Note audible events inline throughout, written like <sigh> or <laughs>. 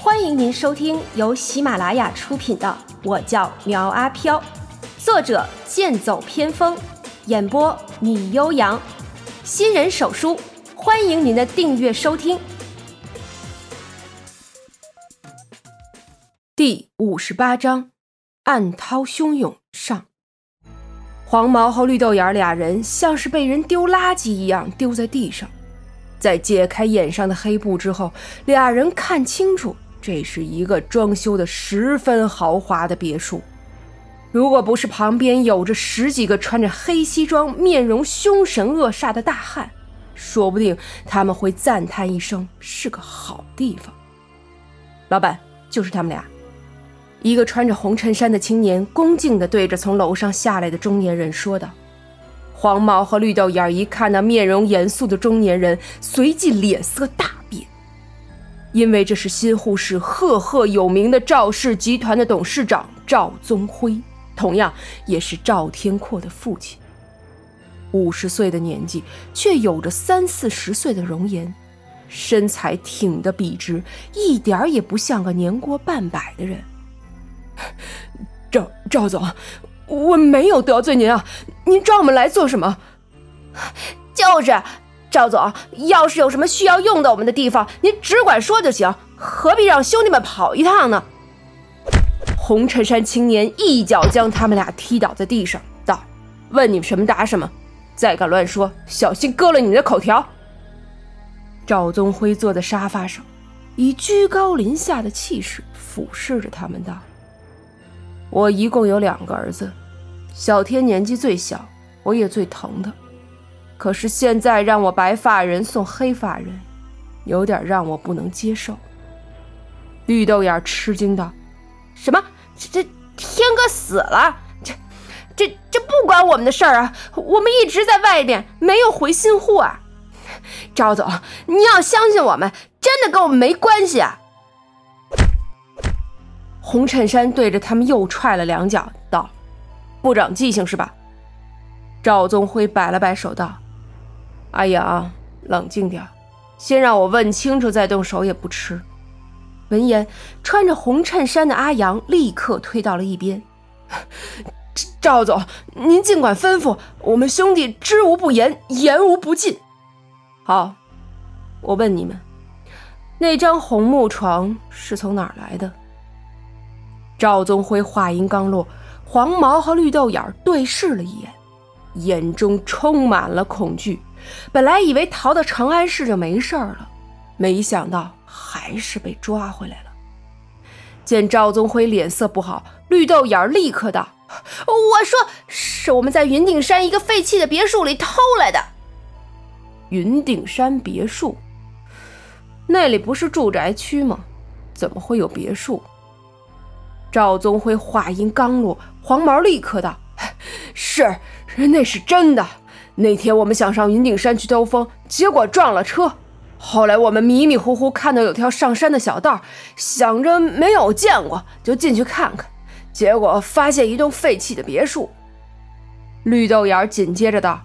欢迎您收听由喜马拉雅出品的《我叫苗阿飘》，作者剑走偏锋，演播米悠扬，新人手书，欢迎您的订阅收听。第五十八章，暗涛汹涌上。黄毛和绿豆眼俩人像是被人丢垃圾一样丢在地上，在解开眼上的黑布之后，俩人看清楚。这是一个装修的十分豪华的别墅，如果不是旁边有着十几个穿着黑西装、面容凶神恶煞的大汉，说不定他们会赞叹一声是个好地方。老板就是他们俩，一个穿着红衬衫的青年恭敬地对着从楼上下来的中年人说道。黄毛和绿豆眼一看那面容严肃的中年人，随即脸色大变。因为这是新沪市赫赫有名的赵氏集团的董事长赵宗辉，同样也是赵天阔的父亲。五十岁的年纪，却有着三四十岁的容颜，身材挺得笔直，一点也不像个年过半百的人。赵赵总，我没有得罪您啊，您找我们来做什么？就是。赵总，要是有什么需要用到我们的地方，您只管说就行，何必让兄弟们跑一趟呢？红衬衫青年一脚将他们俩踢倒在地上，道：“问你们什么答什么，再敢乱说，小心割了你们的口条。”赵宗辉坐在沙发上，以居高临下的气势俯视着他们，道：“我一共有两个儿子，小天年纪最小，我也最疼他。”可是现在让我白发人送黑发人，有点让我不能接受。绿豆眼吃惊道：“什么？这这天哥死了？这这这不关我们的事儿啊！我们一直在外边，没有回新户啊！赵总，你要相信我们，真的跟我们没关系啊！”红衬衫对着他们又踹了两脚，道：“不长记性是吧？”赵宗辉摆了摆手道。阿阳，冷静点，先让我问清楚再动手也不迟。闻言，穿着红衬衫的阿阳立刻退到了一边。赵总，您尽管吩咐，我们兄弟知无不言，言无不尽。好，我问你们，那张红木床是从哪儿来的？赵宗辉话音刚落，黄毛和绿豆眼对视了一眼，眼中充满了恐惧。本来以为逃到长安市就没事了，没想到还是被抓回来了。见赵宗辉脸色不好，绿豆眼立刻道：“我说是我们在云顶山一个废弃的别墅里偷来的。”云顶山别墅？那里不是住宅区吗？怎么会有别墅？赵宗辉话音刚落，黄毛立刻道：“是，那是真的。”那天我们想上云顶山去兜风，结果撞了车。后来我们迷迷糊糊看到有条上山的小道，想着没有见过，就进去看看。结果发现一栋废弃的别墅。绿豆眼紧接着道：“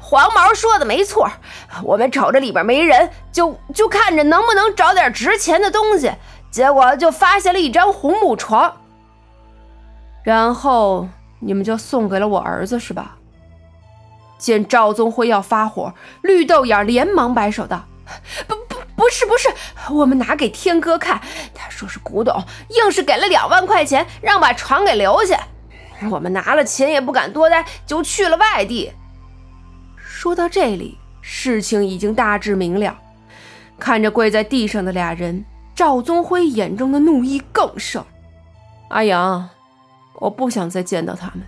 黄毛说的没错，我们瞅着里边没人，就就看着能不能找点值钱的东西。结果就发现了一张红木床。然后你们就送给了我儿子，是吧？”见赵宗辉要发火，绿豆眼连忙摆手道：“不不不是不是，我们拿给天哥看，他说是古董，硬是给了两万块钱，让把床给留下。我们拿了钱也不敢多待，就去了外地。”说到这里，事情已经大致明了。看着跪在地上的俩人，赵宗辉眼中的怒意更盛。阿阳，我不想再见到他们。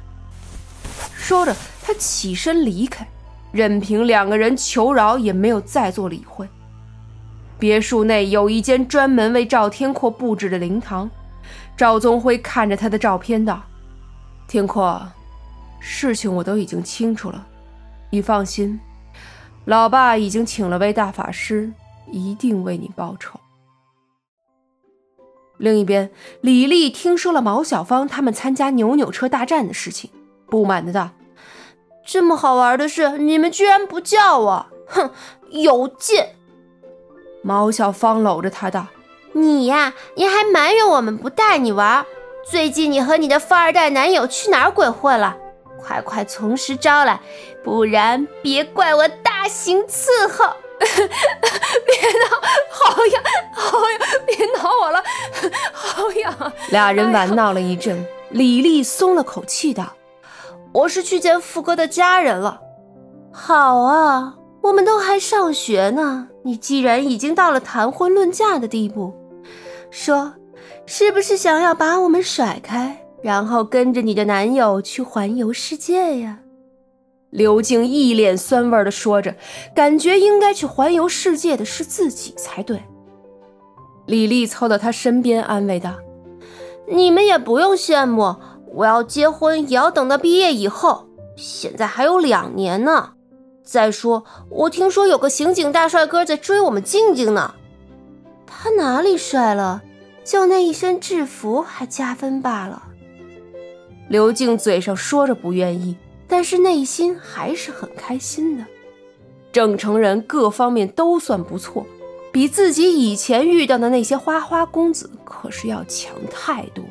说着。他起身离开，任凭两个人求饶，也没有再做理会。别墅内有一间专门为赵天阔布置的灵堂。赵宗辉看着他的照片道：“天阔，事情我都已经清楚了，你放心，老爸已经请了位大法师，一定为你报仇。”另一边，李丽听说了毛小芳他们参加扭扭车大战的事情，不满的道。这么好玩的事，你们居然不叫我！哼，有劲！毛小芳搂着他道：“你呀，你还埋怨我们不带你玩？最近你和你的富二代男友去哪儿鬼混了？快快从实招来，不然别怪我大刑伺候！<laughs> 别挠，好痒，好痒！别挠我了，好痒！俩人玩闹了一阵，李丽松了口气道：“我是去见富哥的家人了。”好啊，我们都还上学呢，你既然已经到了谈婚论嫁的地步，说，是不是想要把我们甩开，然后跟着你的男友去环游世界呀？刘静一脸酸味的说着，感觉应该去环游世界的是自己才对。李丽凑到他身边安慰道：“你们也不用羡慕，我要结婚也要等到毕业以后，现在还有两年呢。”再说，我听说有个刑警大帅哥在追我们静静呢。他哪里帅了？就那一身制服还加分罢了。刘静嘴上说着不愿意，但是内心还是很开心的。郑成人各方面都算不错，比自己以前遇到的那些花花公子可是要强太多。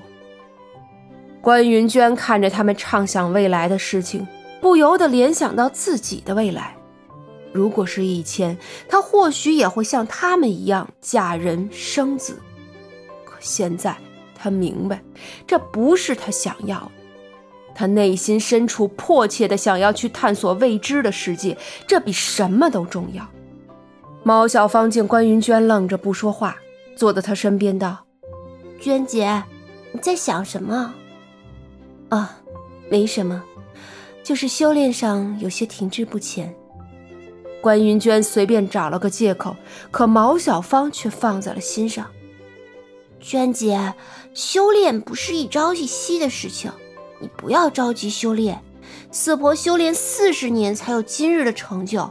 关云娟看着他们畅想未来的事情。不由得联想到自己的未来，如果是以前，她或许也会像他们一样嫁人生子。可现在，她明白，这不是她想要的。她内心深处迫切的想要去探索未知的世界，这比什么都重要。毛小芳见关云娟愣着不说话，坐在她身边道：“娟姐，你在想什么？啊，没什么。”就是修炼上有些停滞不前。关云娟随便找了个借口，可毛小芳却放在了心上。娟姐，修炼不是一朝一夕的事情，你不要着急修炼。四婆修炼四十年才有今日的成就，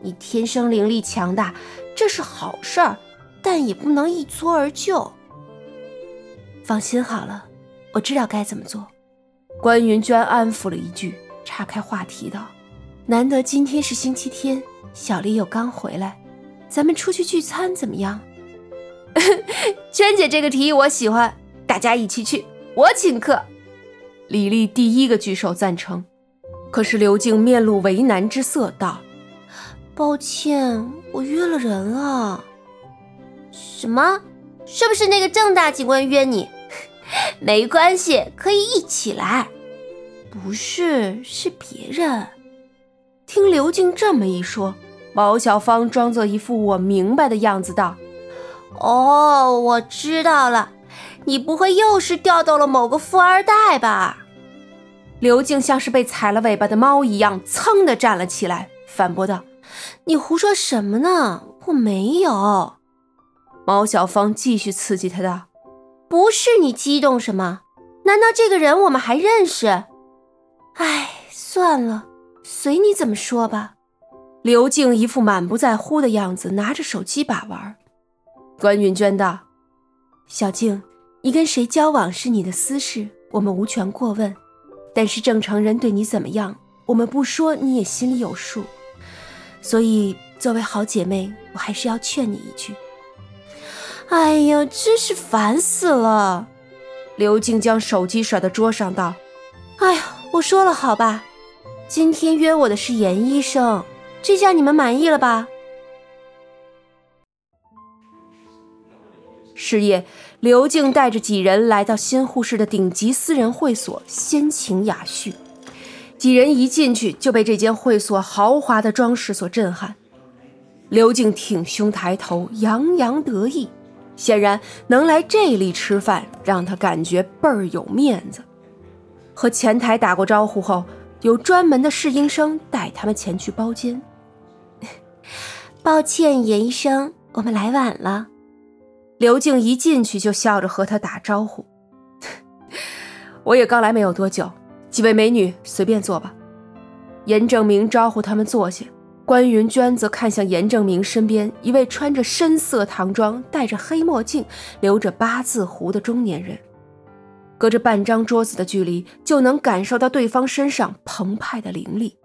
你天生灵力强大，这是好事儿，但也不能一蹴而就。放心好了，我知道该怎么做。关云娟安抚了一句。岔开话题道：“难得今天是星期天，小丽又刚回来，咱们出去聚餐怎么样？” <laughs> 娟姐这个提议我喜欢，大家一起去，我请客。李丽第一个举手赞成，可是刘静面露为难之色道：“抱歉，我约了人了。”“什么？是不是那个郑大警官约你？”“没关系，可以一起来。”不是，是别人。听刘静这么一说，毛小芳装作一副我明白的样子道：“哦，我知道了，你不会又是钓到了某个富二代吧？”刘静像是被踩了尾巴的猫一样，噌的站了起来，反驳道：“你胡说什么呢？我没有。”毛小芳继续刺激他道：“不是你激动什么？难道这个人我们还认识？”哎，算了，随你怎么说吧。刘静一副满不在乎的样子，拿着手机把玩。关云娟道：“小静，你跟谁交往是你的私事，我们无权过问。但是正常人对你怎么样，我们不说你也心里有数。所以作为好姐妹，我还是要劝你一句。”哎呀，真是烦死了！刘静将手机甩到桌上道：“哎呀。”我说了好吧，今天约我的是严医生，这下你们满意了吧？是夜，刘静带着几人来到新护士的顶级私人会所，先情雅叙。几人一进去就被这间会所豪华的装饰所震撼。刘静挺胸抬头，洋洋得意，显然能来这里吃饭，让他感觉倍儿有面子。和前台打过招呼后，有专门的侍应生带他们前去包间。<laughs> 抱歉，严医生，我们来晚了。刘静一进去就笑着和他打招呼。<laughs> 我也刚来没有多久，几位美女随便坐吧。严正明招呼他们坐下，关云娟则看向严正明身边一位穿着深色唐装、戴着黑墨镜、留着八字胡的中年人。隔着半张桌子的距离，就能感受到对方身上澎湃的灵力。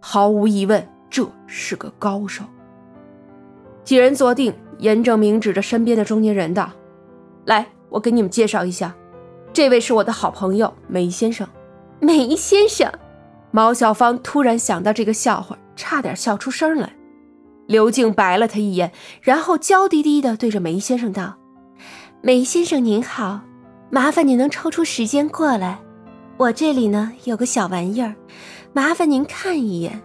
毫无疑问，这是个高手。几人坐定，严正明指着身边的中年人道：“来，我给你们介绍一下，这位是我的好朋友梅先生。梅先生，毛小芳突然想到这个笑话，差点笑出声来。刘静白了他一眼，然后娇滴滴的对着梅先生道：“梅先生您好，麻烦您能抽出时间过来。我这里呢有个小玩意儿，麻烦您看一眼。”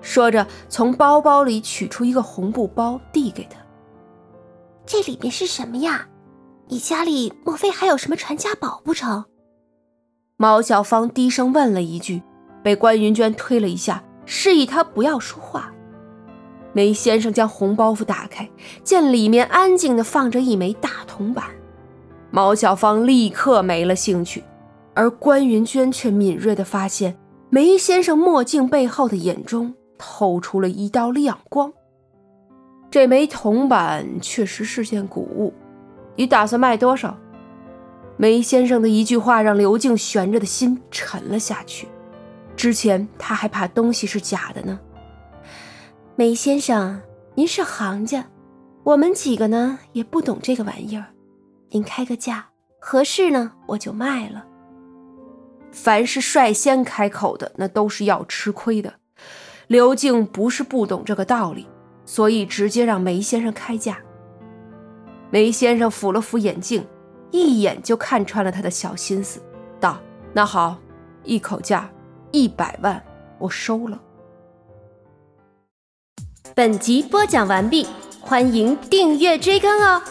说着，从包包里取出一个红布包，递给他。这里面是什么呀？你家里莫非还有什么传家宝不成？毛小芳低声问了一句，被关云娟推了一下，示意她不要说话。梅先生将红包袱打开，见里面安静的放着一枚大铜板，毛小芳立刻没了兴趣，而关云娟却敏锐的发现梅先生墨镜背后的眼中透出了一道亮光。这枚铜板确实是件古物，你打算卖多少？梅先生的一句话让刘静悬着的心沉了下去。之前他还怕东西是假的呢。梅先生，您是行家，我们几个呢也不懂这个玩意儿，您开个价，合适呢我就卖了。凡是率先开口的，那都是要吃亏的。刘静不是不懂这个道理，所以直接让梅先生开价。梅先生扶了扶眼镜。一眼就看穿了他的小心思，道：“那好，一口价一百万，我收了。”本集播讲完毕，欢迎订阅追更哦。